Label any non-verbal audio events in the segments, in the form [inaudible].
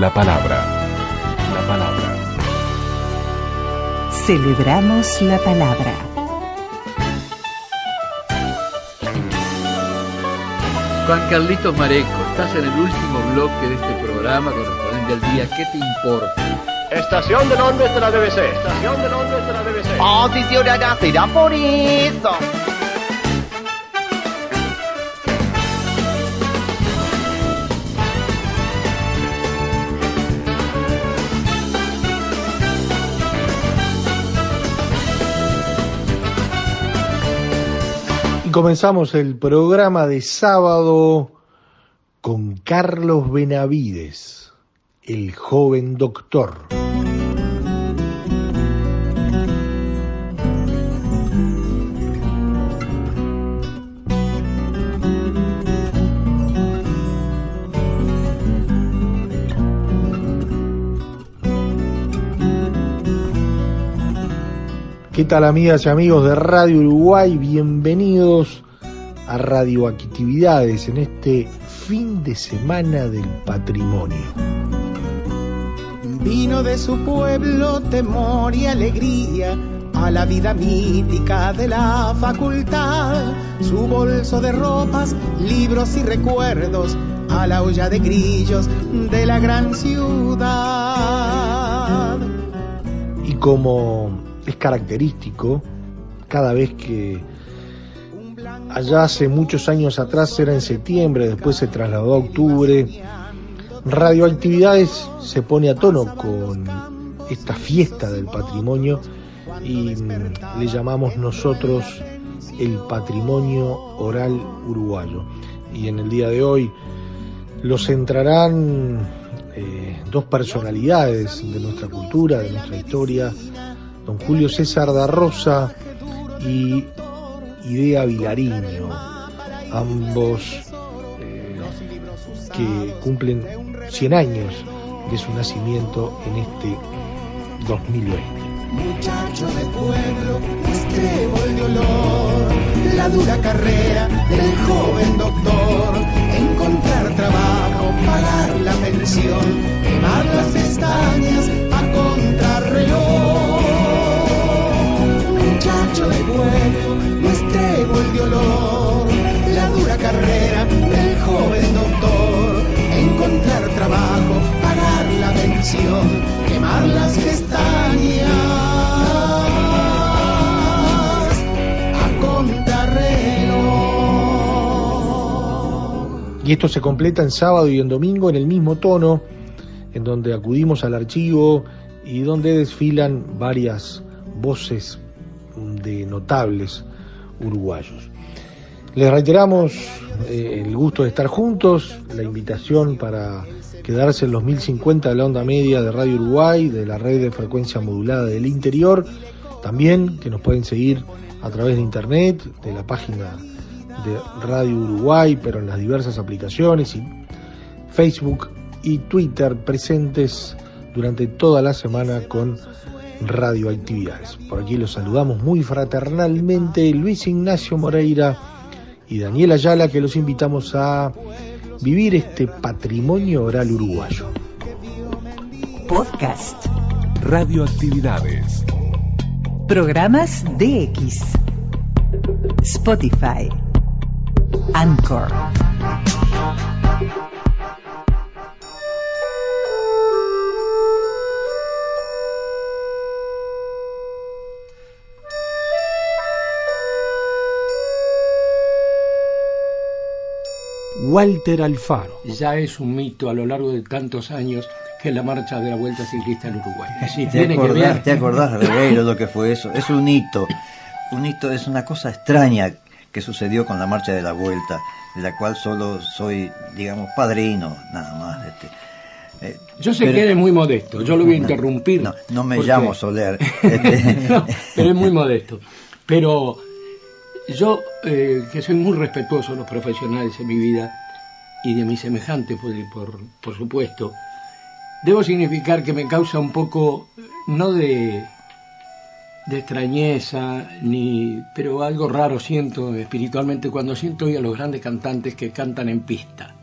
La palabra. La palabra. Celebramos la palabra. Juan Carlitos Mareco, estás en el último bloque de este programa correspondiente al día ¿Qué te importa? Estación de Londres de la BBC. Estación de Londres de la BBC. Oh, si se será por eso. Comenzamos el programa de sábado con Carlos Benavides, el joven doctor. Tal amigas y amigos de Radio Uruguay? Bienvenidos a Radioactividades en este fin de semana del patrimonio. Vino de su pueblo temor y alegría a la vida mítica de la facultad. Su bolso de ropas, libros y recuerdos a la olla de grillos de la gran ciudad. Y como es característico, cada vez que allá hace muchos años atrás era en septiembre, después se trasladó a octubre, Radioactividades se pone a tono con esta fiesta del patrimonio y le llamamos nosotros el patrimonio oral uruguayo. Y en el día de hoy lo centrarán eh, dos personalidades de nuestra cultura, de nuestra historia, don Julio César da Rosa y Idea Vilariño, ambos eh, que cumplen 100 años de su nacimiento en este 2020. Muchacho de pueblo, estrebo de olor, la dura carrera del joven quemar las a. Y esto se completa en sábado y en domingo en el mismo tono, en donde acudimos al archivo y donde desfilan varias voces de notables uruguayos. Les reiteramos eh, el gusto de estar juntos, la invitación para quedarse en los 1050 de la onda media de Radio Uruguay, de la red de frecuencia modulada del interior, también que nos pueden seguir a través de internet, de la página de Radio Uruguay, pero en las diversas aplicaciones y Facebook y Twitter presentes durante toda la semana con radioactividades. Por aquí los saludamos muy fraternalmente Luis Ignacio Moreira y Daniel Ayala que los invitamos a vivir este patrimonio oral uruguayo. Podcast. Radioactividades. Programas DX. Spotify. Anchor. Walter Alfaro. ya es un mito a lo largo de tantos años que es la marcha de la Vuelta Ciclista en Uruguay. Sí, te Tiene que acordás, ver- te acordás, Regueiro, lo que fue eso. Es un hito. Un hito es una cosa extraña que sucedió con la marcha de la vuelta, de la cual solo soy, digamos, padrino, nada más. Este. Eh, Yo sé pero- que eres muy modesto, yo lo voy a interrumpir. No, no me porque- llamo Soler. [laughs] [laughs] No, pero es muy modesto. Pero yo, eh, que soy muy respetuoso de los profesionales en mi vida y de mis semejantes, por, por, por supuesto, debo significar que me causa un poco, no de, de extrañeza, ni, pero algo raro siento espiritualmente cuando siento hoy a los grandes cantantes que cantan en pista.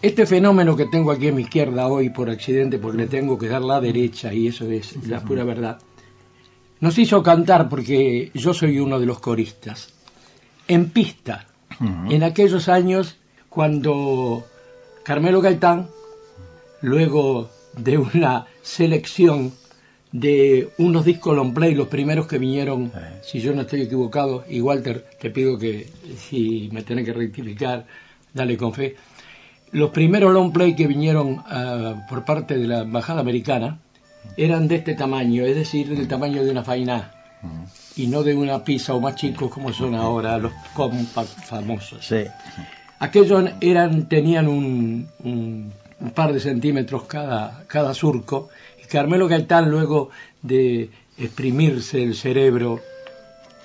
Este fenómeno que tengo aquí a mi izquierda hoy por accidente, porque le tengo que dar la derecha, y eso es la pura verdad, nos hizo cantar porque yo soy uno de los coristas. En pista, en aquellos años cuando Carmelo Gaitán, luego de una selección de unos discos long play, los primeros que vinieron, si yo no estoy equivocado, y Walter, te pido que si me tenés que rectificar, dale con fe. Los primeros long play que vinieron ah, por parte de la embajada americana eran de este tamaño, es decir, del tamaño de una faina y no de una pizza o más chicos como son ahora los compact famosos. sí. Aquellos eran, tenían un, par de centímetros cada, cada surco y Carmelo Gaitán luego de exprimirse el cerebro,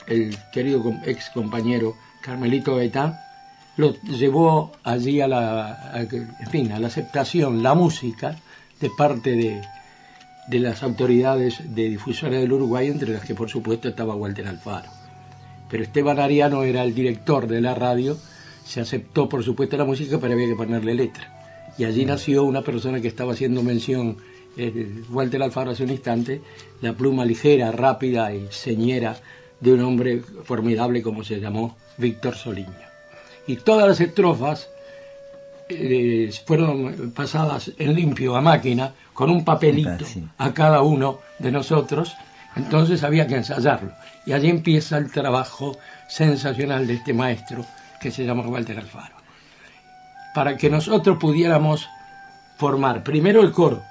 el querido ex compañero Carmelito Gaitán, lo llevó allí a la, en fin, a la aceptación, la música de parte de, de las autoridades de difusora del Uruguay, entre las que por supuesto estaba Walter Alfaro. Pero Esteban Ariano era el director de la radio, se aceptó por supuesto la música, pero había que ponerle letra. Y allí nació una persona que estaba haciendo mención, eh, Walter Alfaro hace un instante, la pluma ligera, rápida y señera de un hombre formidable como se llamó Víctor Soliño. Y todas las estrofas eh, fueron pasadas en limpio a máquina con un papelito a cada uno de nosotros, entonces había que ensayarlo. Y allí empieza el trabajo sensacional de este maestro que se llama Walter Alfaro. Para que nosotros pudiéramos formar primero el coro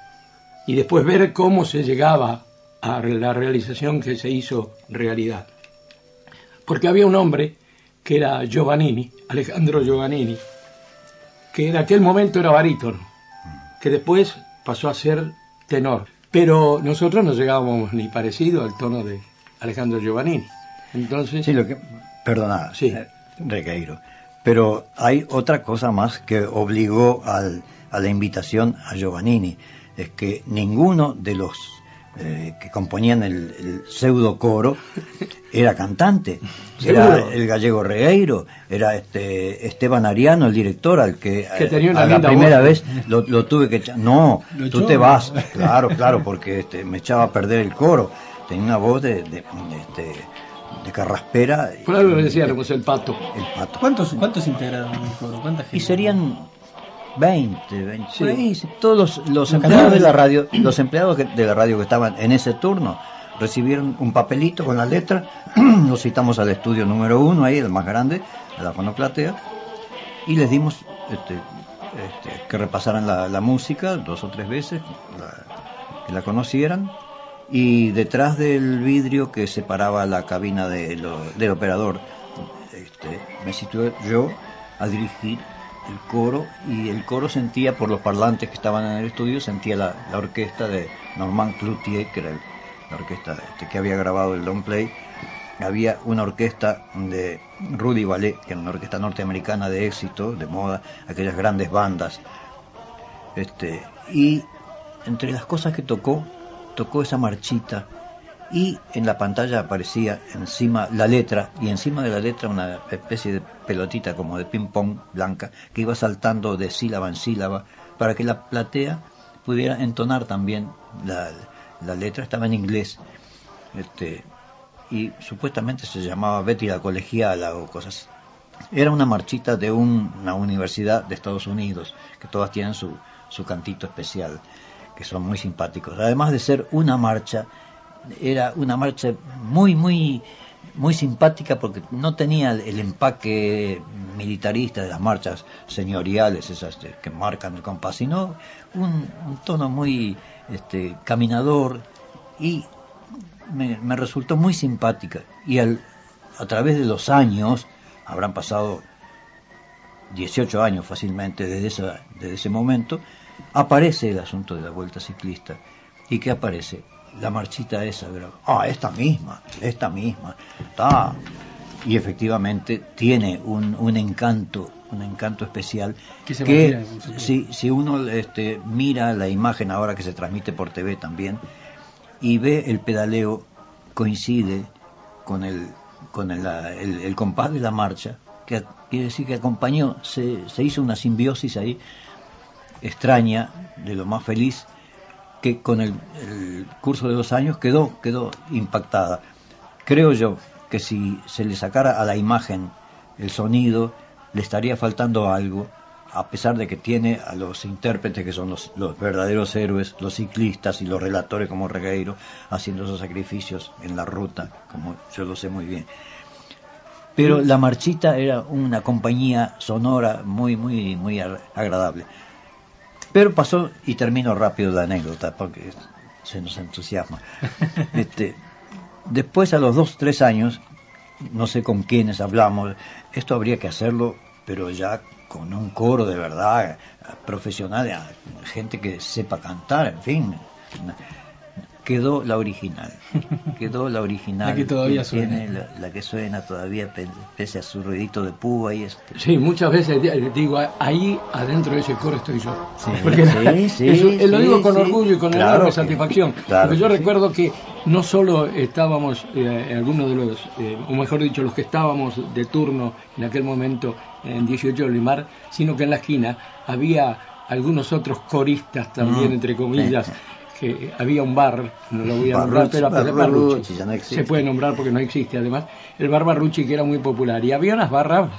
y después ver cómo se llegaba a la realización que se hizo realidad. Porque había un hombre que era Giovannini, Alejandro Giovannini, que en aquel momento era barítono, que después pasó a ser tenor. Pero nosotros no llegábamos ni parecido al tono de Alejandro Giovannini. Entonces, Sí, lo que. Perdona, Sí. eh, Regueiro. Pero hay otra cosa más que obligó al- a la invitación a Giovannini. Es que ninguno de los eh, que componían el, el pseudo coro [laughs] era cantante. Era el gallego Regueiro, era este Esteban Ariano, el director, al que, Que tenía a la primera voz. vez lo, lo tuve que echar. No, Lo tú echó. te vas. Claro, claro, porque este, me echaba a perder el coro. Tenía una voz de, de, de, este, de carraspera. por algo le decíamos el pato. El pato. ¿Cuántos, cuántos integraron el coro? ¿Cuánta gente? Y serían 20, 20 Sí. todos los, los empleados de la radio, los empleados que- de la radio que estaban en ese turno recibieron un papelito con la letra, [clears throat] los citamos al estudio número uno ahí, el más grande, a la fonoplatea, y les dimos este, este, que repasaran la, la música dos o tres veces, la- que la conocieran, y detrás del vidrio que separaba la cabina de lo- del operador, este, me situé yo a dirigir el coro y el coro sentía por los parlantes que estaban en el estudio sentía la, la orquesta de Normand Cloutier que era la orquesta este, que había grabado el long play. Había una orquesta de Rudy Ballet que era una orquesta norteamericana de éxito de moda aquellas grandes bandas. Este y entre las cosas que tocó tocó esa marchita y en la pantalla aparecía encima la letra y encima de la letra una especie de pelotita como de ping pong blanca que iba saltando de sílaba en sílaba para que la platea pudiera entonar también la, la letra. Estaba en inglés este y supuestamente se llamaba Betty la colegiala o cosas. Era una marchita de un- una universidad de Estados Unidos que todas tienen su, su cantito especial que son muy simpáticos. Además de ser una marcha era una marcha muy muy muy simpática porque no tenía el, empaque militarista de las marchas señoriales esas de- que marcan el compás sino un, tono muy este, caminador y me, resultó muy simpática. Y al, a través de los años habrán pasado 18 años fácilmente desde ese momento, aparece el asunto de la vuelta ciclista. ¿Y qué aparece? La marchita esa, pero, ah, esta misma, esta misma, está. Y efectivamente tiene un, un encanto, un encanto especial Que se si, si uno este, mira la imagen ahora que se transmite por TV también y ve el pedaleo coincide con el con el, el- el compás de la marcha que quiere decir que acompañó se, se hizo una simbiosis ahí extraña de lo más feliz que con el, curso de dos años quedó quedó impactada creo yo que si se le sacara a la imagen el sonido le estaría faltando algo a pesar de que tiene a los intérpretes que son los, los verdaderos héroes, los ciclistas y los relatores como Regueiro, haciendo esos sacrificios en la ruta, como yo lo sé muy bien. Pero la marchita era una compañía sonora muy, muy, muy agradable. Pero pasó, y termino rápido la anécdota, porque se nos entusiasma. [laughs] Este, después, a los dos, tres años, no sé con quiénes hablamos, esto habría que hacerlo, pero ya con un coro de verdad, profesional, gente que sepa cantar, en fin. Quedó la original, [laughs] quedó la original. La que todavía tiene, suena. La, la que suena todavía, pe- pese a su ruidito de púa y este. Sí, muchas veces di- digo, ahí adentro de ese coro estoy yo. Sí, [laughs] Porque sí, [laughs] sí, eso, eh, lo digo con orgullo y con Claro enorme que- satisfacción. claro porque yo recuerdo que no solo estábamos, eh, algunos de los, eh, o mejor dicho, los que estábamos de turno en aquel momento en 18 de Limar, sino que en la esquina había algunos otros coristas también, Mm. entre comillas, que había un bar, no lo voy a nombrar, pero Barrucci, Barrucci. ya no existe. se puede nombrar porque no existe además, el bar Barrucci que era muy popular. Y había unas barras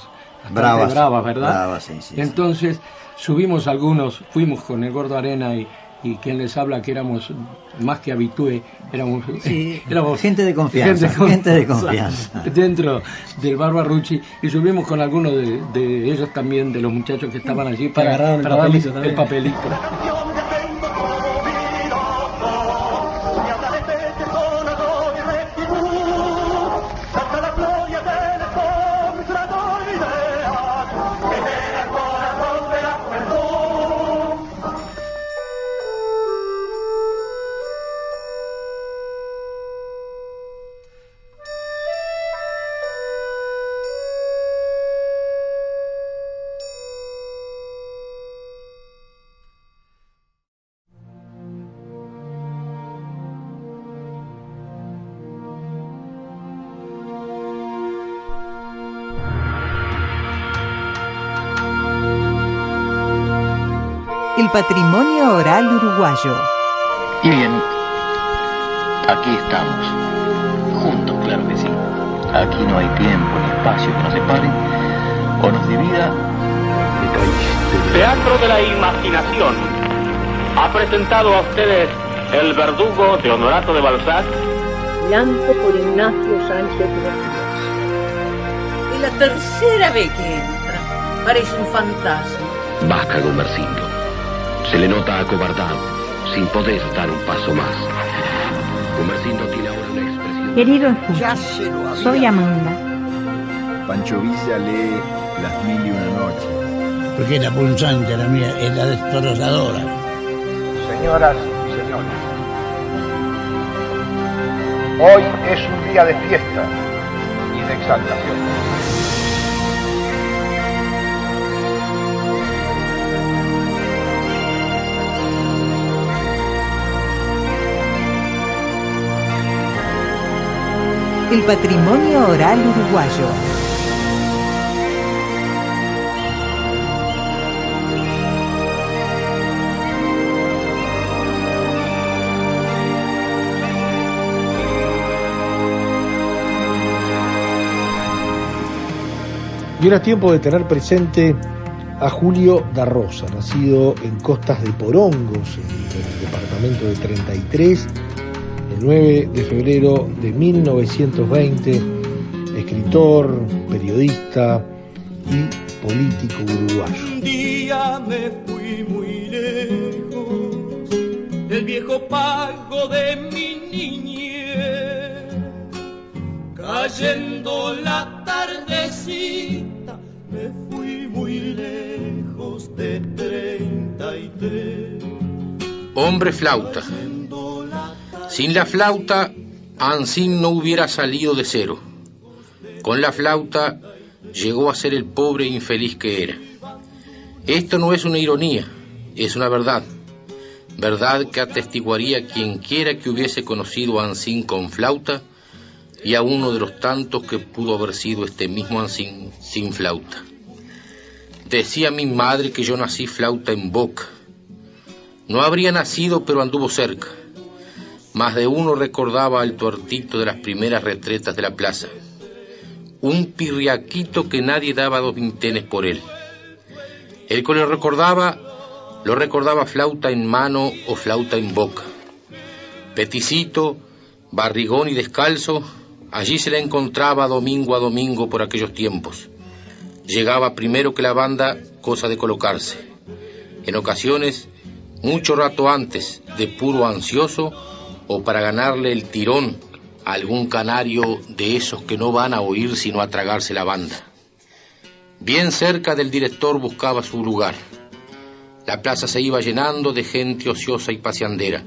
Bravas, bravas, ¿verdad? bravas, sí, sí, sí. Entonces subimos algunos, fuimos con el Gordo Arena y, y quien les habla que éramos más que habitué, éramos, Sí, [laughs] éramos gente de confianza, gente de confianza. dentro del bar Barrucci y subimos con algunos de, de ellos también, de los muchachos que estaban allí para, para darles el papelito. Patrimonio oral uruguayo. Y bien, aquí estamos, juntos, claro que sí. Aquí no hay tiempo ni espacio que nos separen o nos divida. Teatro de la Imaginación ha presentado a ustedes El Verdugo de Honorato de Balzac Llanto por Ignacio Sánchez. Es la tercera vez que entra. Parece un fantasma. Baja Gomercindo. Se le nota acobardado, sin poder dar un paso más. Gomercindo tiene ahora una expresión. Querido escucha, soy Amanda. Pancho Villa lee Las Mil y Una Noches. Porque era punzante la mía, era destrozadora. Señoras y señores, hoy es un día de fiesta y de exaltación. Patrimonio oral uruguayo. Y ahora es tiempo de tener presente a Julio da Rosa, nacido en Costas de Porongos, en el departamento de 33, el 9 de febrero de 1920, escritor, periodista y político uruguayo. Un día me fui muy lejos del viejo pago de mi niñez, cayendo la tardecita me fui muy lejos Hombre flauta. Sin la flauta, Ancín no hubiera salido de cero. Con la flauta llegó a ser el pobre infeliz que era. Esto no es una ironía, es una verdad. Verdad que atestiguaría quien quiera que hubiese conocido a Ancín con flauta y a uno de los tantos que pudo haber sido este mismo Ancín sin flauta. Decía mi madre que yo nací flauta en boca. No habría nacido, pero anduvo cerca. Más de uno recordaba al tuertito de las primeras retretas de la plaza. Un pirriaquito que nadie daba dos vintenes por él. El que lo recordaba, lo recordaba flauta en mano o flauta en boca. Peticito, barrigón y descalzo, allí se le encontraba domingo a domingo por aquellos tiempos. Llegaba primero que la banda, cosa de colocarse. En ocasiones, mucho rato antes, de puro ansioso, o para ganarle el tirón a algún canario de esos que no van a oír sino a tragarse la banda. Bien cerca del director buscaba su lugar. La plaza se iba llenando de gente ociosa y paseandera.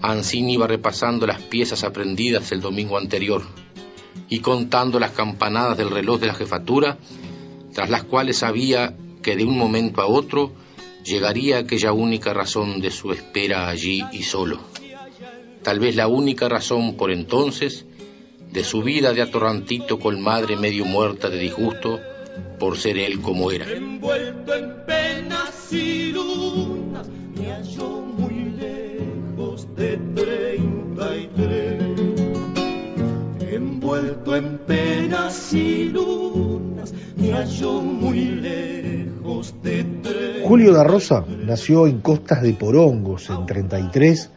Ancín iba repasando las piezas aprendidas el domingo anterior y contando las campanadas del reloj de la jefatura, tras las cuales sabía que de un momento a otro llegaría aquella única razón de su espera allí y solo tal vez la única razón por entonces de su vida de atorrantito con madre medio muerta de disgusto por ser él como era. Envuelto en penas y lunas, me halló muy lejos de treinta y tres. Envuelto en penas y lunas, me halló muy lejos de tres. Julio da Rosa nació en Costas de Porongos en 33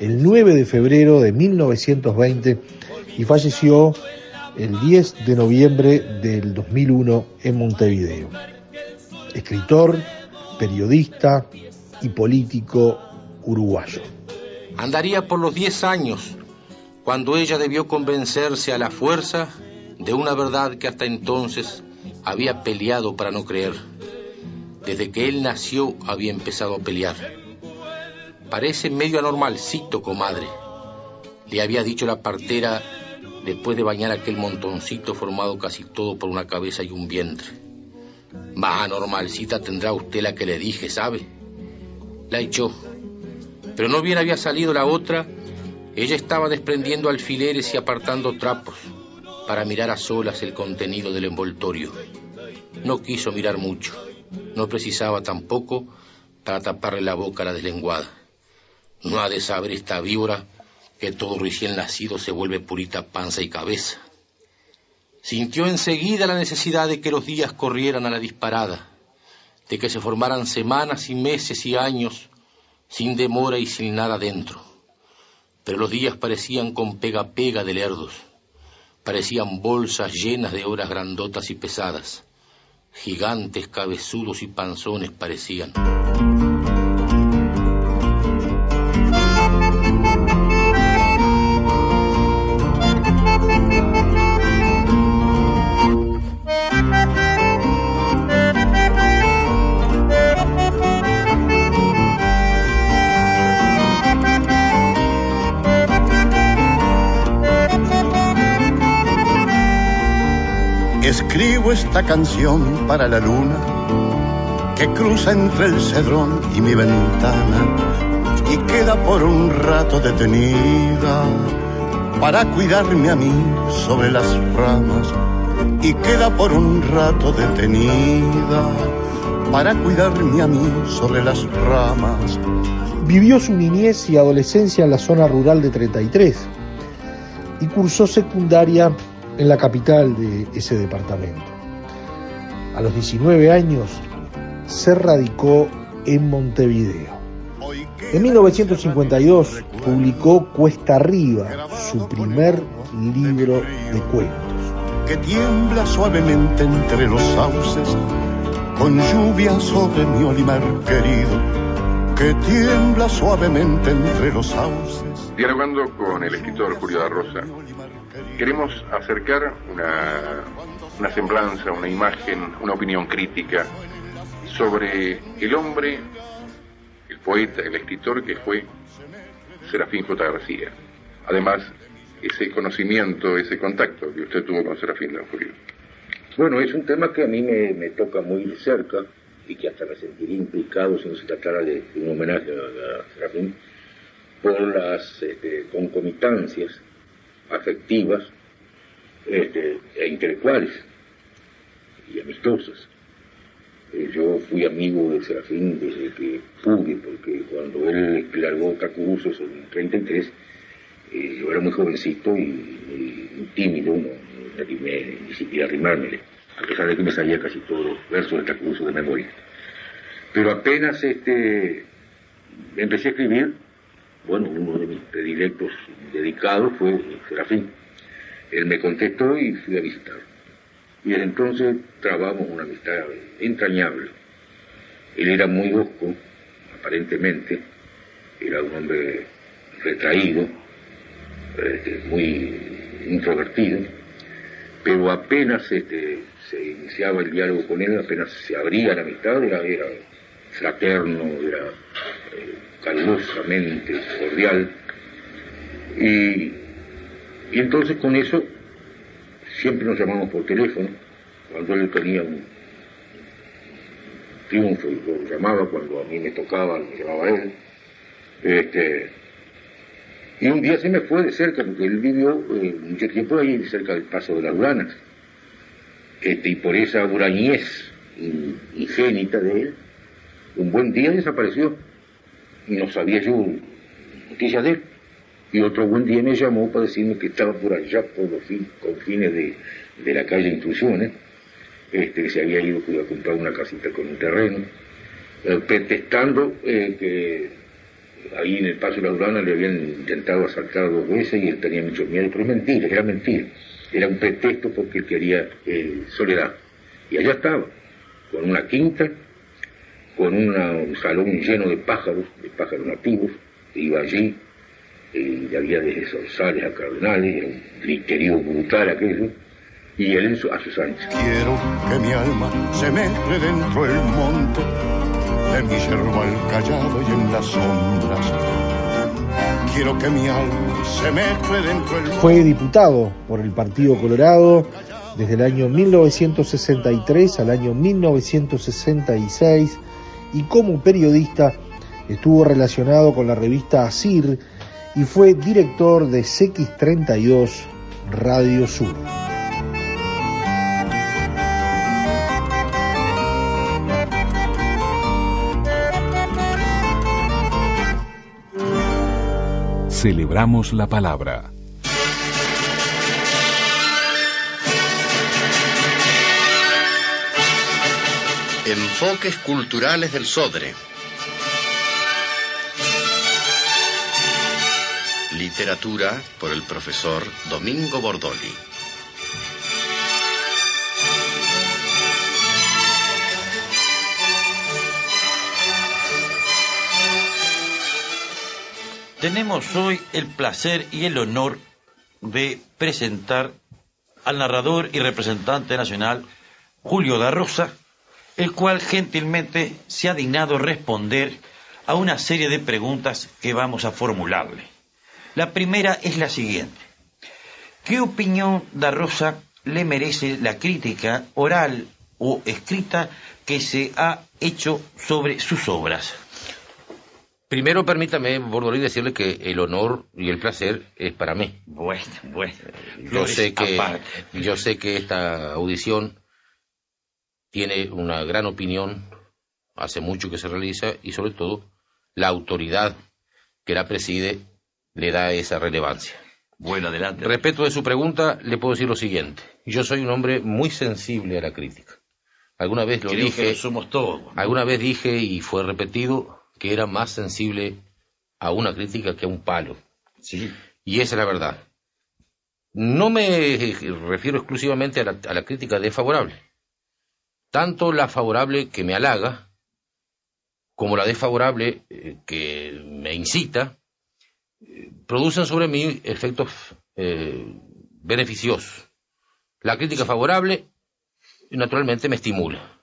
el 9 de febrero de 1920 y falleció el 10 de noviembre del 2001 en Montevideo. Escritor, periodista y político uruguayo. Andaría por los 10 años cuando ella debió convencerse a la fuerza de una verdad que hasta entonces había peleado para no creer. Desde que él nació había empezado a pelear. Parece medio anormalcito, comadre. Le había dicho la partera después de bañar aquel montoncito formado casi todo por una cabeza y un vientre. Más anormalcita tendrá usted la que le dije, ¿sabe? La echó. Pero no bien había salido la otra, ella estaba desprendiendo alfileres y apartando trapos para mirar a solas el contenido del envoltorio. No quiso mirar mucho, no precisaba tampoco para taparle la boca a la deslenguada. No ha de saber esta víbora que todo recién nacido se vuelve purita panza y cabeza. Sintió enseguida la necesidad de que los días corrieran a la disparada, de que se formaran semanas y meses y años sin demora y sin nada dentro. Pero los días parecían con pega pega de lerdos, parecían bolsas llenas de horas grandotas y pesadas, gigantes cabezudos y panzones parecían. Escribo esta canción para la luna que cruza entre el cedrón y mi ventana y queda por un rato detenida para cuidarme a mí sobre las ramas y queda por un rato detenida para cuidarme a mí sobre las ramas. Vivió su niñez y adolescencia en la zona rural de 33 y cursó secundaria en la capital de ese departamento. A los 19 años se radicó en Montevideo. En 1952 publicó Cuesta Arriba, su primer libro de cuentos. Que tiembla suavemente entre los sauces, con lluvia sobre mi olivar querido, que tiembla suavemente entre los sauces. Dialogando con el escritor Julio da Rosa, queremos acercar una, una semblanza, una imagen, una opinión crítica sobre el hombre poeta, el escritor que fue Serafín J. García. Además, ese conocimiento, ese contacto que usted tuvo con Serafín Don Julio. Bueno, es un tema que a mí me, me toca muy de cerca y que hasta me sentiría implicado si no se tratara de un homenaje a, a Serafín por las este, concomitancias afectivas este, e intelectuales y amistosas. Eh, yo fui amigo de Serafín desde que pude, porque cuando él largó Cacuruzos en 33, eh, yo era muy jovencito y, y tímido, no, no animé ni siquiera a arrimármele, a pesar de que me salía casi todos los versos de Cacuruzos de memoria. Pero apenas este, empecé a escribir, bueno, uno de mis predilectos dedicados fue Serafín. Él me contestó y fui a visitarlo. Y desde entonces trabamos una amistad entrañable. Él era muy osco, aparentemente, era un hombre retraído, este, muy introvertido, pero apenas este, se iniciaba el diálogo con él, apenas se abría la amistad, era, era fraterno, era eh, calurosamente cordial. Y, y entonces con eso siempre nos llamamos por teléfono, cuando él tenía un triunfo y lo llamaba, cuando a mí me tocaba, lo llamaba él. Este, y un día se me fue de cerca, porque él vivió eh, mucho tiempo ahí cerca del paso de las Uranas. Este, y por esa hurañez ingénita de él, un buen día desapareció. No sabía yo noticias de él. Y otro buen día me llamó para decirme que estaba por allá, por los fin, confines de, de la calle Intrusiones, este, que se había ido a comprar una casita con un terreno, eh, pretextando eh, que ahí en el Paso de la Urana le habían intentado asaltar dos veces y él tenía mucho miedo, pero es mentira, era mentira. Era un pretexto porque él quería eh, soledad. Y allá estaba, con una quinta, con una- un salón lleno de pájaros, de pájaros nativos, iba allí, y había desde zorzales a cardenales, era un griterío brutal aquello, y él en su- a sus anchas. Quiero que mi alma se mezcle dentro del monte, de mi yerbal callado y en las sombras. Quiero que mi alma se mezcle dentro del Fue diputado por el Partido Colorado desde el año 1963 al año 1966 y como periodista estuvo relacionado con la revista Asir y fue director de CX32 Radio Sur. Celebramos la palabra. Enfoques culturales del Sodre. Literatura por el profesor Domingo Bordoli. Tenemos hoy el placer y el honor de presentar al narrador y representante nacional Julio da Rosa, el cual gentilmente se ha dignado responder a una serie de preguntas que vamos a formularle. La primera es la siguiente. ¿Qué opinión da Rosa le merece la crítica oral o escrita que se ha hecho sobre sus obras? Primero permítame, Bordolí, decirle que el honor y el placer es para mí. Bueno, bueno. Yo sé que aparte. yo sé que esta audición tiene una gran opinión, hace mucho que se realiza y sobre todo la autoridad que la preside le da esa relevancia. Bueno, adelante. Respecto de su pregunta, le puedo decir lo siguiente. Yo soy un hombre muy sensible a la crítica. Alguna vez lo Creo dije, que lo somos todos. alguna vez dije y fue repetido que era más sensible a una crítica que a un palo. Sí. Y esa es la verdad. No me refiero exclusivamente a la, a la crítica desfavorable. Tanto la favorable que me halaga, como la desfavorable eh, que me incita, eh, producen sobre mí efectos eh, beneficiosos. La crítica favorable, naturalmente, me estimula.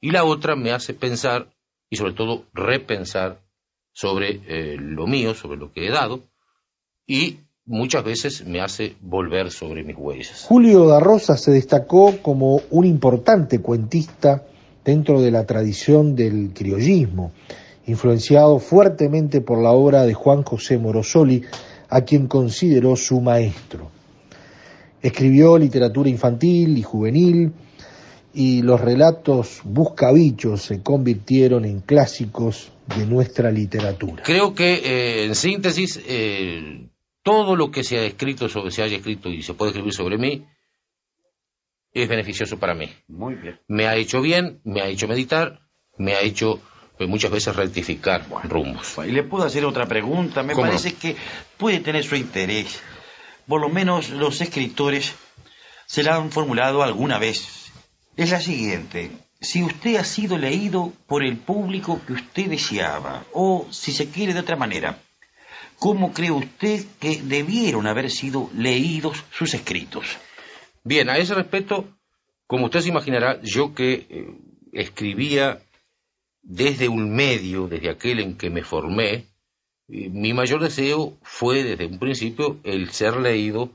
Y la otra me hace pensar y sobre todo repensar sobre lo mío, sobre lo que he dado, y muchas veces me hace volver sobre mis huellas. Julio da Rosa se destacó como un importante cuentista dentro de la tradición del criollismo, influenciado fuertemente por la obra de Juan José Morosoli, a quien consideró su maestro. Escribió literatura infantil y juvenil, y los relatos buscabichos se convirtieron en clásicos de nuestra literatura. Creo que, eh, en síntesis, eh, todo lo que se ha escrito sobre, se haya escrito y se puede escribir sobre mí, es beneficioso para mí. Muy bien. Me ha hecho bien, me ha hecho meditar, me ha hecho pues, muchas veces rectificar rumbos. Y le puedo hacer otra pregunta, me parece que puede tener su interés. Por lo menos los escritores se la han formulado alguna vez. Es la siguiente. Si usted ha sido leído por el público que usted deseaba, o si se quiere de otra manera, ¿cómo cree usted que debieron haber sido leídos sus escritos? Bien, a ese respecto, como usted se imaginará, yo que eh, escribía desde un medio, desde aquel en que me formé, eh, mi mayor deseo fue desde un principio el ser leído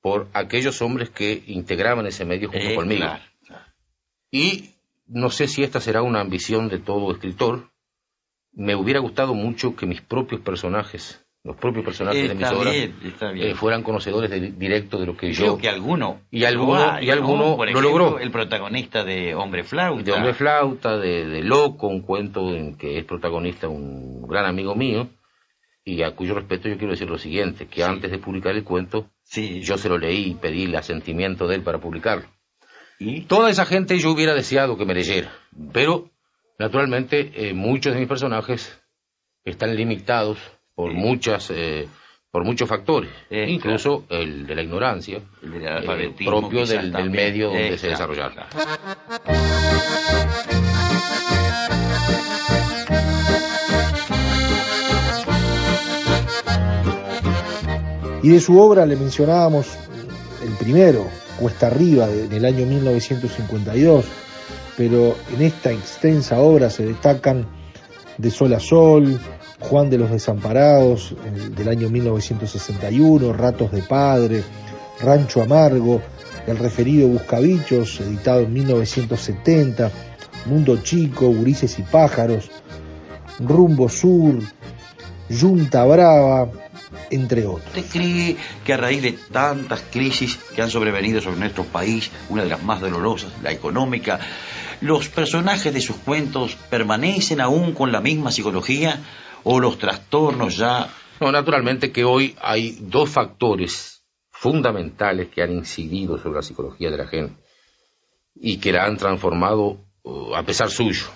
por aquellos hombres que integraban ese medio junto Eh, conmigo. claro, Y no sé si esta será una ambición de todo escritor. Me hubiera gustado mucho que mis propios personajes, los propios personajes de Está obras, bien, está bien. eh, fueran conocedores de- directo de lo que Creo yo que alguno. y alguno, y alguno lo logró. El protagonista de Hombre Flauta. De Hombre Flauta, de, de Loco, un cuento en que es protagonista un gran amigo mío, y a cuyo respeto yo quiero decir lo siguiente, que antes de publicar el cuento, yo se lo leí y pedí el asentimiento de él para publicarlo. ¿Y? Toda esa gente yo hubiera deseado que me leyera, pero naturalmente eh, muchos de mis personajes están limitados por muchas eh, por muchos factores, Eh, incluso el de la ignorancia, El del eh, alfabetismo, propio del, medio donde Eh, se claro, desarrollaron. Y de su obra le mencionábamos el primero, Cuesta Arriba, de- del año 1952, pero en esta extensa obra se destacan De Sol a Sol, Juan de los Desamparados, eh, del año 1961, Ratos de Padre, Rancho Amargo, el referido Buscabichos, editado en 1970, Mundo Chico, Gurises y Pájaros, Rumbo Sur, Yunta Brava, entre otros. ¿Usted cree que a raíz de tantas crisis que han sobrevenido sobre nuestro país, una de las más dolorosas, la económica, los personajes de sus cuentos permanecen aún con la misma psicología o los trastornos ya... No, naturalmente que hoy hay dos factores fundamentales que han incidido sobre la psicología de la gente y que la han transformado uh, a pesar suyo.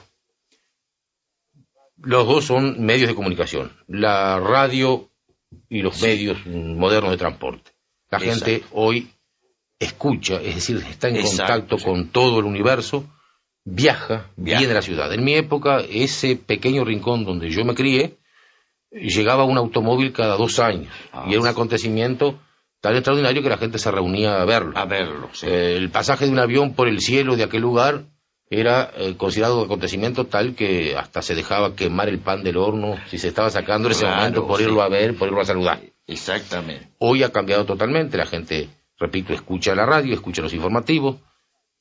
Los dos son medios de comunicación, la radio y los medios modernos de transporte. La Exacto. gente hoy escucha, es decir, está en Exacto, contacto sí. con todo el universo, viaja, Viaja. viene a la ciudad. En mi época, ese pequeño rincón donde yo me crié, llegaba un automóvil cada dos años Ah, y era un acontecimiento tan extraordinario que la gente se reunía a verlo. A verlo, sí. Eh, el pasaje de un avión por el cielo de aquel lugar era eh, considerado un acontecimiento tal que hasta se dejaba quemar el pan del horno si se estaba sacando en ese Claro, momento por sí. irlo a ver, por irlo a saludar. Exactamente. Hoy ha cambiado totalmente, la gente, repito, escucha la radio, escucha los informativos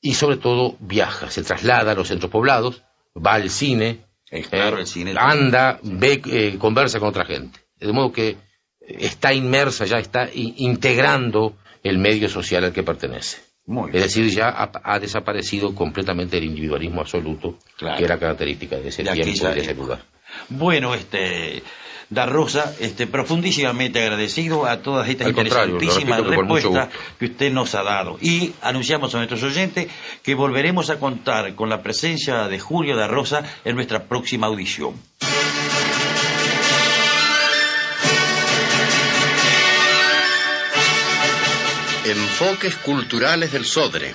y sobre todo viaja, se traslada a los centros poblados, va al cine, Es claro, eh, el cine... anda, ve, eh, conversa con otra gente. De modo que está inmersa, ya está integrando el medio social al que pertenece. Muy Es decir, ya ha, ha desaparecido completamente el individualismo absoluto, Claro. que era característica de ese De tiempo y de ese lugar. Bueno, este... Da Rosa, este, profundísimamente agradecido a todas estas Al interesantísimas respuestas que usted nos ha dado. Y anunciamos a nuestros oyentes que volveremos a contar con la presencia de Julio Da Rosa en nuestra próxima audición. Enfoques culturales del Sodre.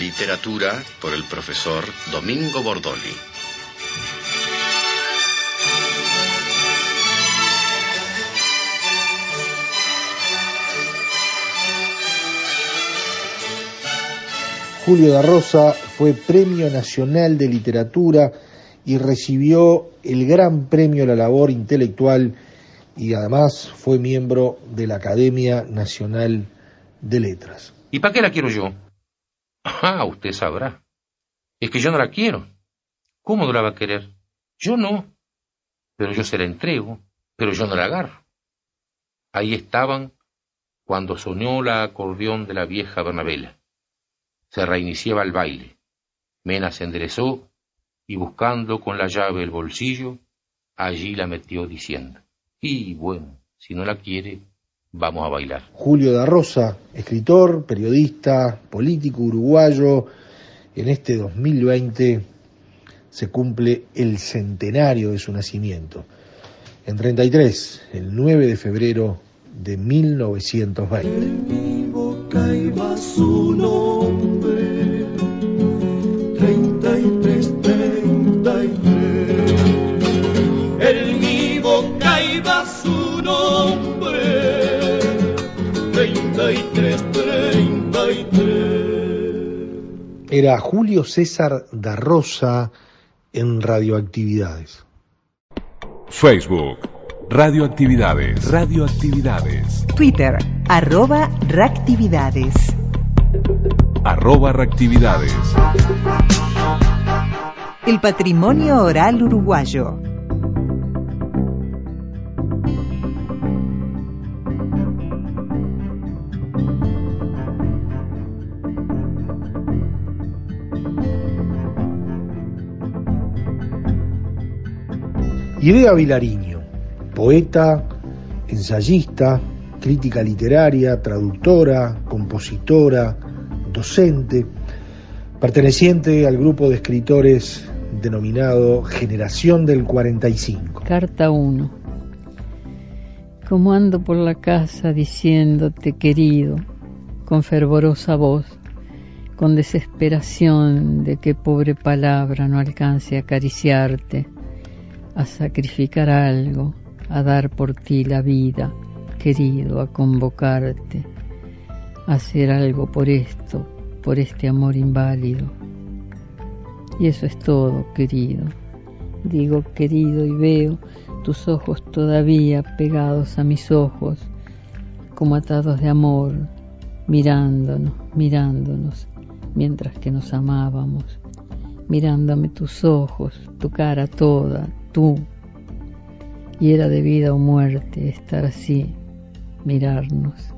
Literatura por el profesor Domingo Bordoli. Julio da Rosa fue Premio Nacional de Literatura y recibió el Gran Premio a la Labor Intelectual y además fue miembro de la Academia Nacional de Letras. ¿Y para qué la quiero yo? Ah, usted sabrá. Es que yo no la quiero. ¿Cómo no la va a querer? Yo no. Pero yo se la entrego, pero yo no la agarro. Ahí estaban cuando sonó la acordeón de la vieja Bernabela. Se reiniciaba el baile. Mena se enderezó y buscando con la llave el bolsillo, allí la metió diciendo, y bueno, si no la quiere, vamos a bailar. Julio da Rosa, escritor, periodista, político uruguayo, en este 2020 se cumple el centenario de su nacimiento. En 33, el 9 de febrero de 1920. Era Julio César da Rosa en Radioactividades. Facebook, Radioactividades. Radioactividades. Twitter, arroba reactividades. Arroba reactividades. El patrimonio oral uruguayo. Idea Vilariño, poeta, ensayista, crítica literaria, traductora, compositora, docente, perteneciente al grupo de escritores denominado Generación del 45. Carta 1. Como ando por la casa diciéndote querido, con fervorosa voz, con desesperación de que pobre palabra no alcance a acariciarte, a sacrificar algo, a dar por ti la vida, querido, a convocarte, a hacer algo por esto, por este amor inválido. Y eso es todo, querido. Digo querido y veo tus ojos todavía pegados a mis ojos, como atados de amor, mirándonos, mirándonos, mientras que nos amábamos, mirándome tus ojos, tu cara toda, tú. Y era de vida o muerte estar así, mirarnos.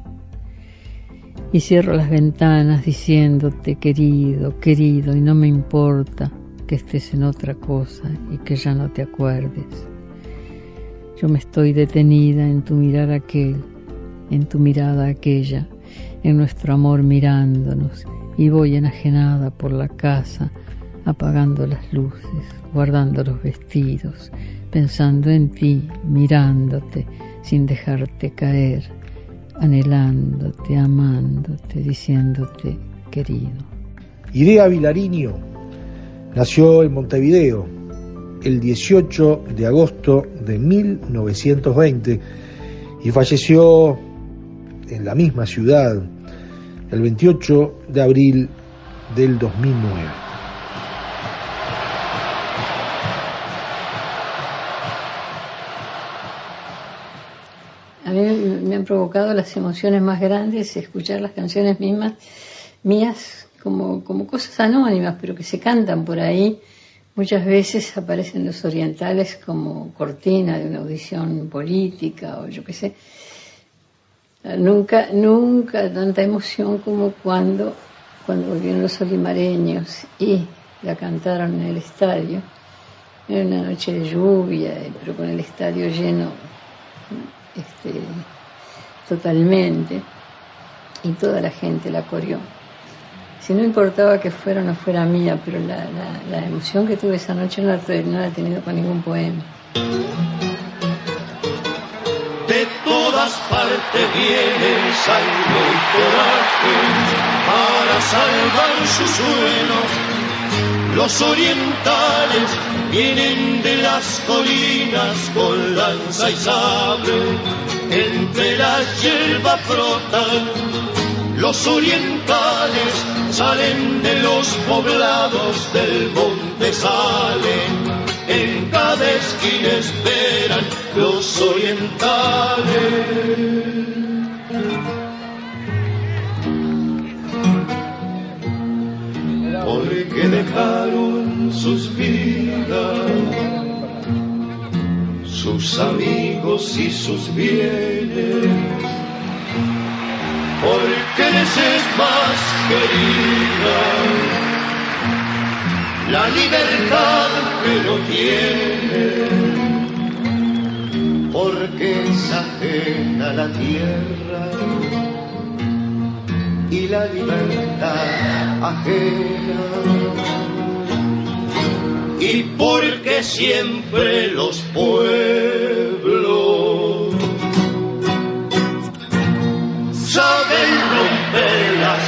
Y cierro las ventanas diciéndote querido, querido, y no me importa que estés en otra cosa y que ya no te acuerdes. Yo me estoy detenida en tu mirar aquel, en tu mirada aquella, en nuestro amor mirándonos, y voy enajenada por la casa, apagando las luces, guardando los vestidos, pensando en ti, mirándote, sin dejarte caer, anhelándote, amándote, diciéndote querido. Idea Vilariño nació en Montevideo el 18 de agosto de 1920 y falleció en la misma ciudad el 28 de abril del 2009. Provocado las emociones más grandes escuchar las canciones mismas, mías, como, como cosas anónimas, pero que se cantan por ahí. Muchas veces aparecen los orientales como cortina de una audición política o yo qué sé. Nunca, nunca tanta emoción como cuando, cuando volvieron los olimareños y la cantaron en el estadio. Era una noche de lluvia, pero con el estadio lleno este, totalmente y toda la gente la corrió. Si no importaba que fuera o no fuera mía, pero la, la, emoción que tuve esa noche no la, no la he tenido con ningún poema. De todas partes viene sangre y coraje para salvar sus sueños. Los orientales vienen de las colinas con lanza y sable, entre la hierba frotan. Los orientales salen de los poblados del monte, salen en cada esquina esperan los orientales. Porque dejaron sus vidas, sus amigos y sus bienes. Porque les es más querida. La libertad que no tiene, porque es ajena la tierra y la libertad ajena. Y porque siempre los pueblos saben romper las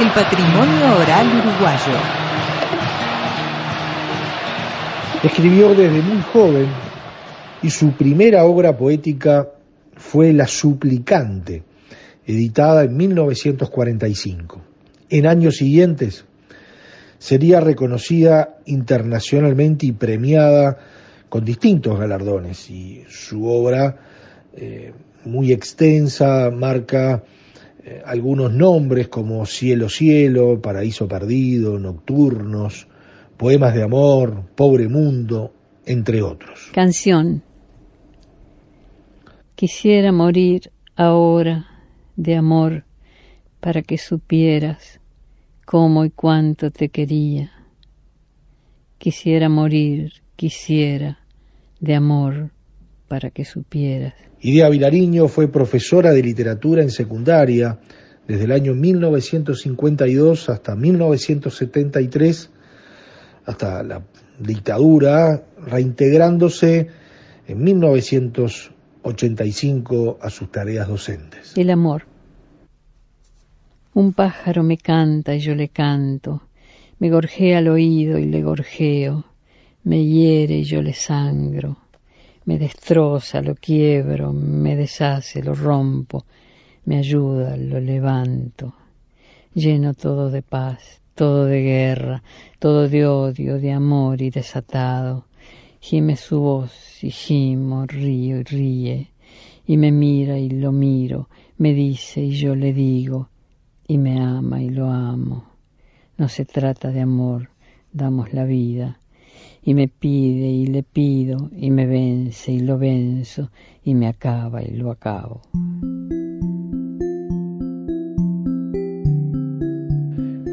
El patrimonio oral uruguayo. Escribió desde muy joven y su primera obra poética fue La Suplicante, editada en 1945. En años siguientes sería reconocida internacionalmente y premiada con distintos galardones y su obra eh, muy extensa marca eh, algunos nombres como Cielo Cielo, Paraíso Perdido, Nocturnos, Poemas de Amor, Pobre Mundo, entre otros. Canción. Quisiera morir ahora de amor para que supieras cómo y cuánto te quería. Quisiera morir, quisiera, de amor para que supieras. Idea Vilariño fue profesora de literatura en secundaria desde el año 1952 hasta 1973, hasta la dictadura, reintegrándose en 1985 a sus tareas docentes. El amor. Un pájaro me canta y yo le canto, me gorjea al oído y le gorjeo, me hiere y yo le sangro, me destroza, lo quiebro, me deshace, lo rompo, me ayuda, lo levanto, lleno todo de paz, todo de guerra, todo de odio, de amor y desatado. Gime su voz y gimo, río y ríe, y me mira y lo miro, me dice y yo le digo, y me ama y lo amo. No se trata de amor, damos la vida, y me pide y le pido, y me vence y lo venzo, y me acaba y lo acabo.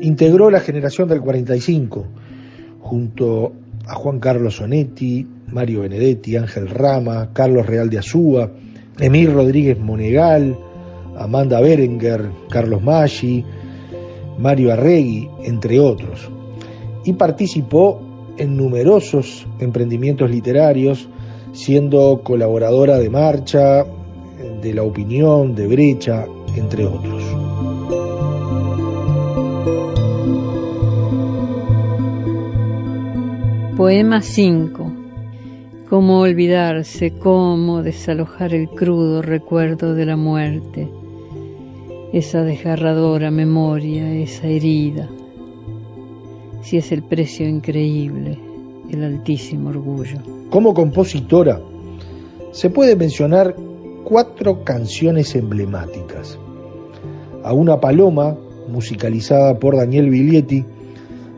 Integró la generación del 45 junto a Juan Carlos Sonetti, Mario Benedetti, Ángel Rama, Carlos Real de Azúa, Emil Rodríguez Monegal, Amanda Berenguer, Carlos Maggi, Mario Arregui, entre otros. Y participó en numerosos emprendimientos literarios, siendo colaboradora de Marcha, de La Opinión, de Brecha, entre otros. Poema 5. Cómo olvidarse, cómo desalojar el crudo recuerdo de la muerte, esa desgarradora memoria, esa herida, si es el precio increíble, el altísimo orgullo. Como compositora, se puede mencionar cuatro canciones emblemáticas. A una paloma, musicalizada por Daniel Biglietti,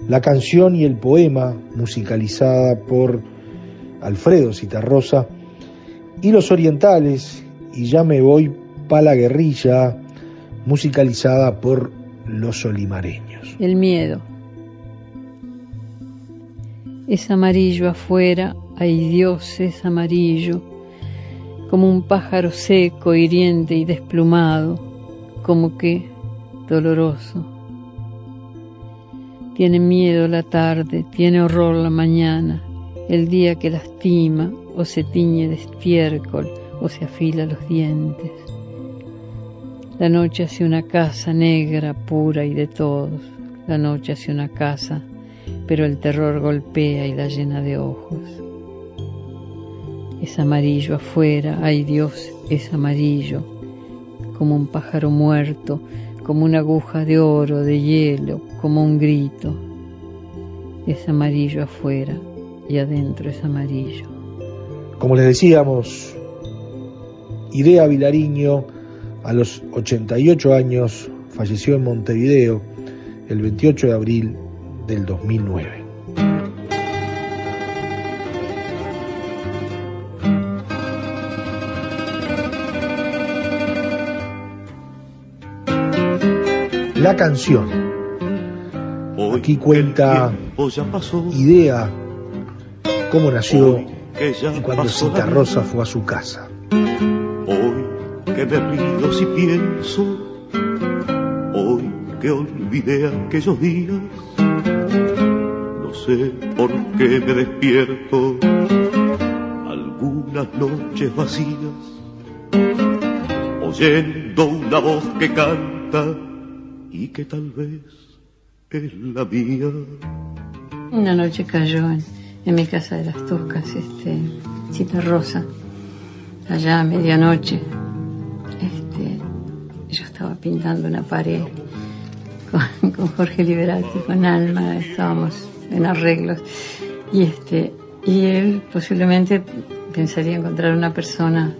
la canción y el poema, musicalizada por Alfredo Citarrosa, y Los Orientales, y Ya me voy pa' la guerrilla, musicalizada por Los Olimareños. El miedo. Es amarillo afuera, hay Dios es amarillo, como un pájaro seco, hiriente y desplumado, como que doloroso. Tiene miedo la tarde, tiene horror la mañana, el día que lastima o se tiñe de estiércol o se afila los dientes. La noche hace una casa negra, pura y de todos. La noche hace una casa, pero el terror golpea y la llena de ojos. Es amarillo afuera, ay Dios, es amarillo, como un pájaro muerto, como una aguja de oro, de hielo, como un grito. Es amarillo afuera y adentro es amarillo. Como les decíamos, Idea Vilariño a los 88 años falleció en Montevideo el 28 de abril del 2009. La canción. Aquí cuenta Idea cómo nació y cuando Cita Rosa fue a su casa. Hoy que me río si pienso, hoy que olvidé aquellos días, no sé por qué me despierto. Algunas noches vacías, oyendo una voz que canta y que tal vez es la mía. Una noche cayó en, mi casa de las Toscas, este, Chita Rosa, allá a medianoche. Este, yo estaba pintando una pared con, con Jorge Liberati, con Alma, estábamos en arreglos. Y este, y él posiblemente pensaría encontrar una persona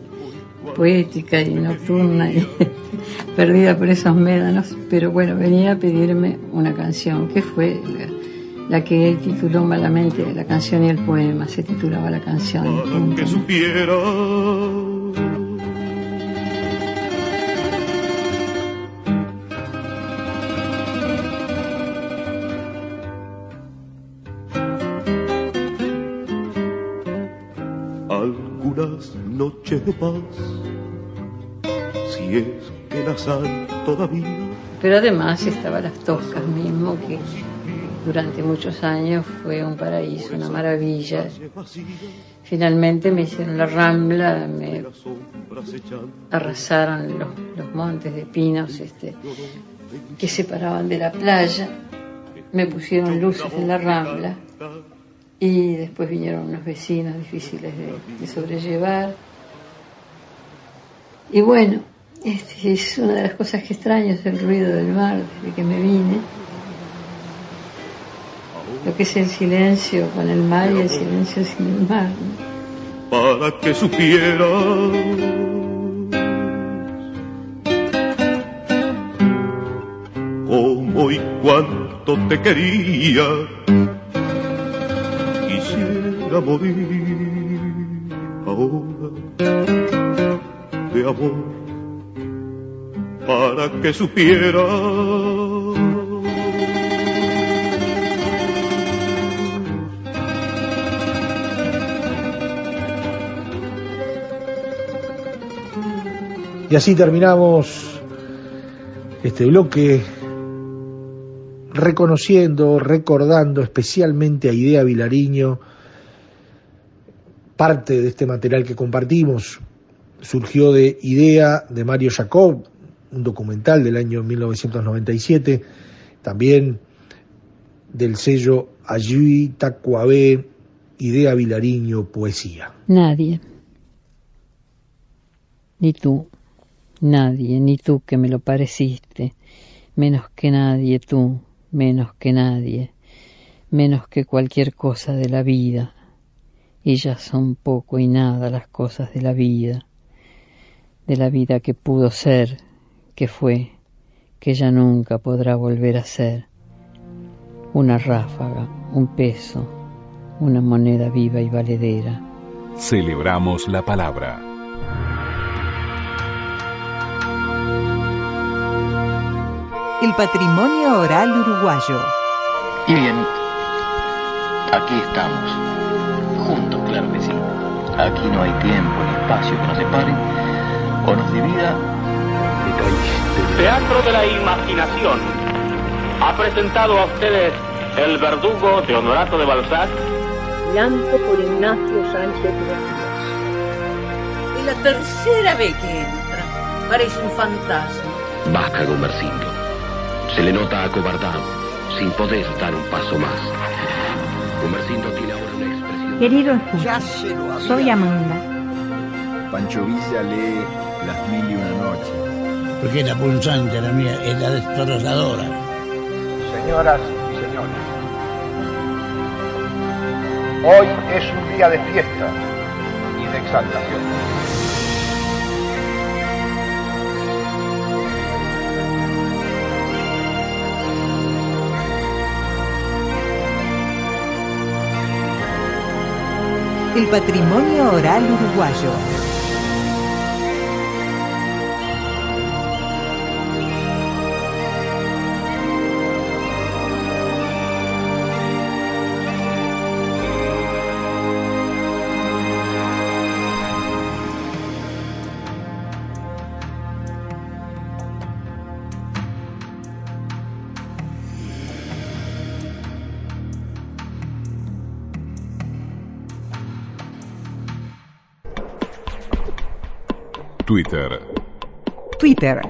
poética y nocturna y [laughs] perdida por esos médanos, pero bueno, venía a pedirme una canción, que fue la, que él tituló malamente la canción y el poema, se titulaba la canción. Pero además estaba Las Toscas mismo, que durante muchos años fue un paraíso, una maravilla. Finalmente me hicieron la rambla, me arrasaron los, los montes de pinos este, que separaban de la playa, me pusieron luces en la rambla y después vinieron unos vecinos difíciles de sobrellevar. Y bueno, este es una de las cosas que extraño, es el ruido del mar desde que me vine. Lo que es el silencio con el mar y el silencio sin el mar. ¿no? para que supiera cómo y cuánto te quería quisiera morir ahora amor para que supiera Y así terminamos este bloque reconociendo, recordando especialmente a Idea Vilariño. Parte de este material que compartimos surgió de Idea de Mario Jacob, un documental del año 1997, también del sello Ayui Tacuabé, Idea Vilariño, Poesía. Nadie. Ni tú. Nadie, ni tú que me lo pareciste. Menos que nadie tú, menos que nadie. Menos que cualquier cosa de la vida. Ya son poco y nada las cosas de la vida. De la vida que pudo ser, que fue, que ya nunca podrá volver a ser. Una ráfaga, un peso, una moneda viva y valedera. Celebramos la palabra. El patrimonio oral uruguayo. Y bien, aquí estamos, juntos, claro que sí. Aquí no hay tiempo ni espacio que nos separen divida. Teatro de la Imaginación ha presentado a ustedes El Verdugo de Honorato de Balzac. Llanto por Ignacio Sánchez. Es la tercera vez que entra. Parece un fantasma. Baja Gomercindo. Se le nota acobardado, sin poder dar un paso más. Gomercindo tiene ahora una expresión. Querido escucha, soy Amanda. Pancho Villa lee Las Mil y Una Noches. Porque era punzante la mía, era destorozadora. Señoras y señores, hoy es un día de fiesta y de exaltación. El patrimonio oral uruguayo. Twitter. Twitter.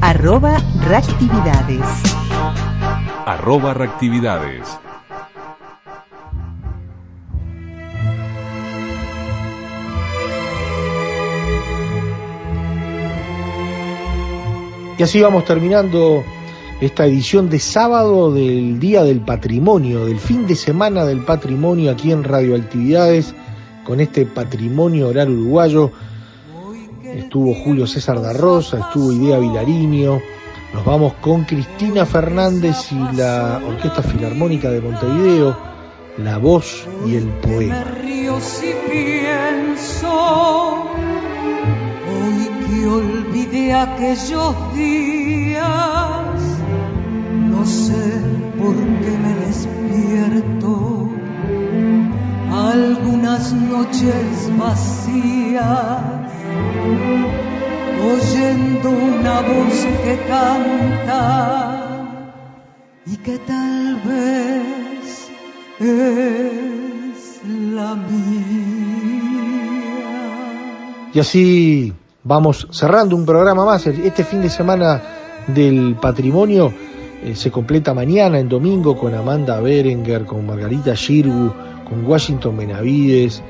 Arroba reactividades. Arroba reactividades. Y así vamos terminando esta edición de sábado del Día del Patrimonio, del fin de semana del patrimonio aquí en Radioactividades, con este patrimonio oral uruguayo. Estuvo Julio César da Rosa, estuvo Idea Vilariño. Nos vamos con Cristina Fernández y la Orquesta Filarmónica de Montevideo, la voz y el poema. pienso hoy que olvidé aquellos días no sé por qué me despierto algunas noches vacías oyendo una voz que canta y que tal vez es la mía. Y así vamos cerrando un programa más. Este fin de semana del patrimonio eh, se completa mañana, en domingo, con Amanda Berenguer, con Margarita Girgu, con Washington Benavides,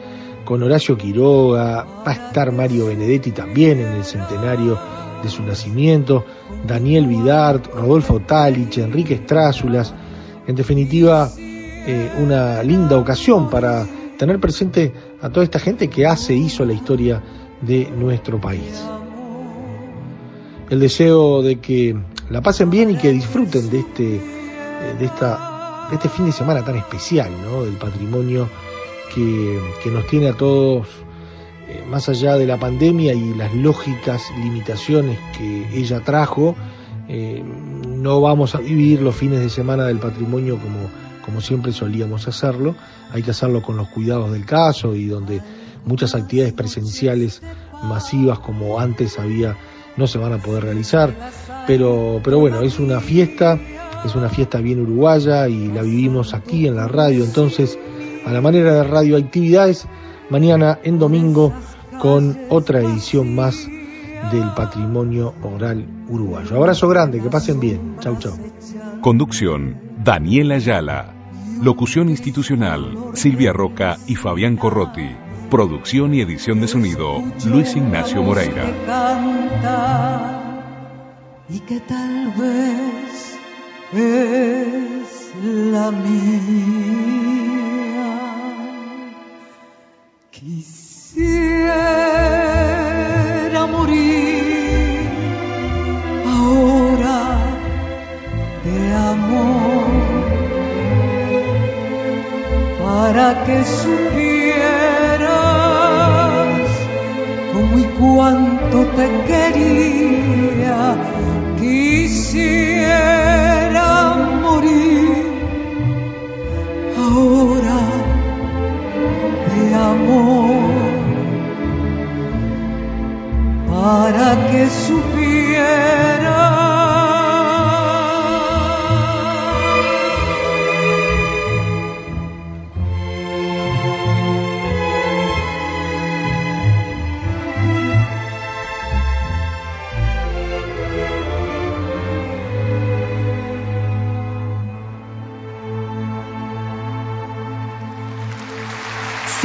con Horacio Quiroga, va a estar Mario Benedetti también en el centenario de su nacimiento, Daniel Vidart, Rodolfo Talich, Enrique Strázulas, en definitiva eh, una linda ocasión para tener presente a toda esta gente que hace, hizo la historia de nuestro país. El deseo de que la pasen bien y que disfruten de este, de esta, este fin de semana tan especial, ¿no? Del patrimonio que, que nos tiene a todos eh, más allá de la pandemia y las lógicas limitaciones que ella trajo, eh, no vamos a vivir los fines de semana del patrimonio como, como siempre solíamos hacerlo. Hay que hacerlo con los cuidados del caso y donde muchas actividades presenciales masivas como antes había no se van a poder realizar. Pero, pero bueno, es una fiesta, es una fiesta bien uruguaya y la vivimos aquí en la radio. Entonces, a la manera de radioactividades, mañana en domingo con otra edición más del patrimonio oral uruguayo. Abrazo grande, que pasen bien. Chau, chau. Conducción, Daniela Ayala. Locución institucional, Silvia Roca y Fabián Corrotti. Producción y edición de sonido, Luis Ignacio Moreira. y que tal vez es la mía. Quisiera morir ahora de amor para que supieras cómo y cuánto te quería. Quisiera amor para que supieras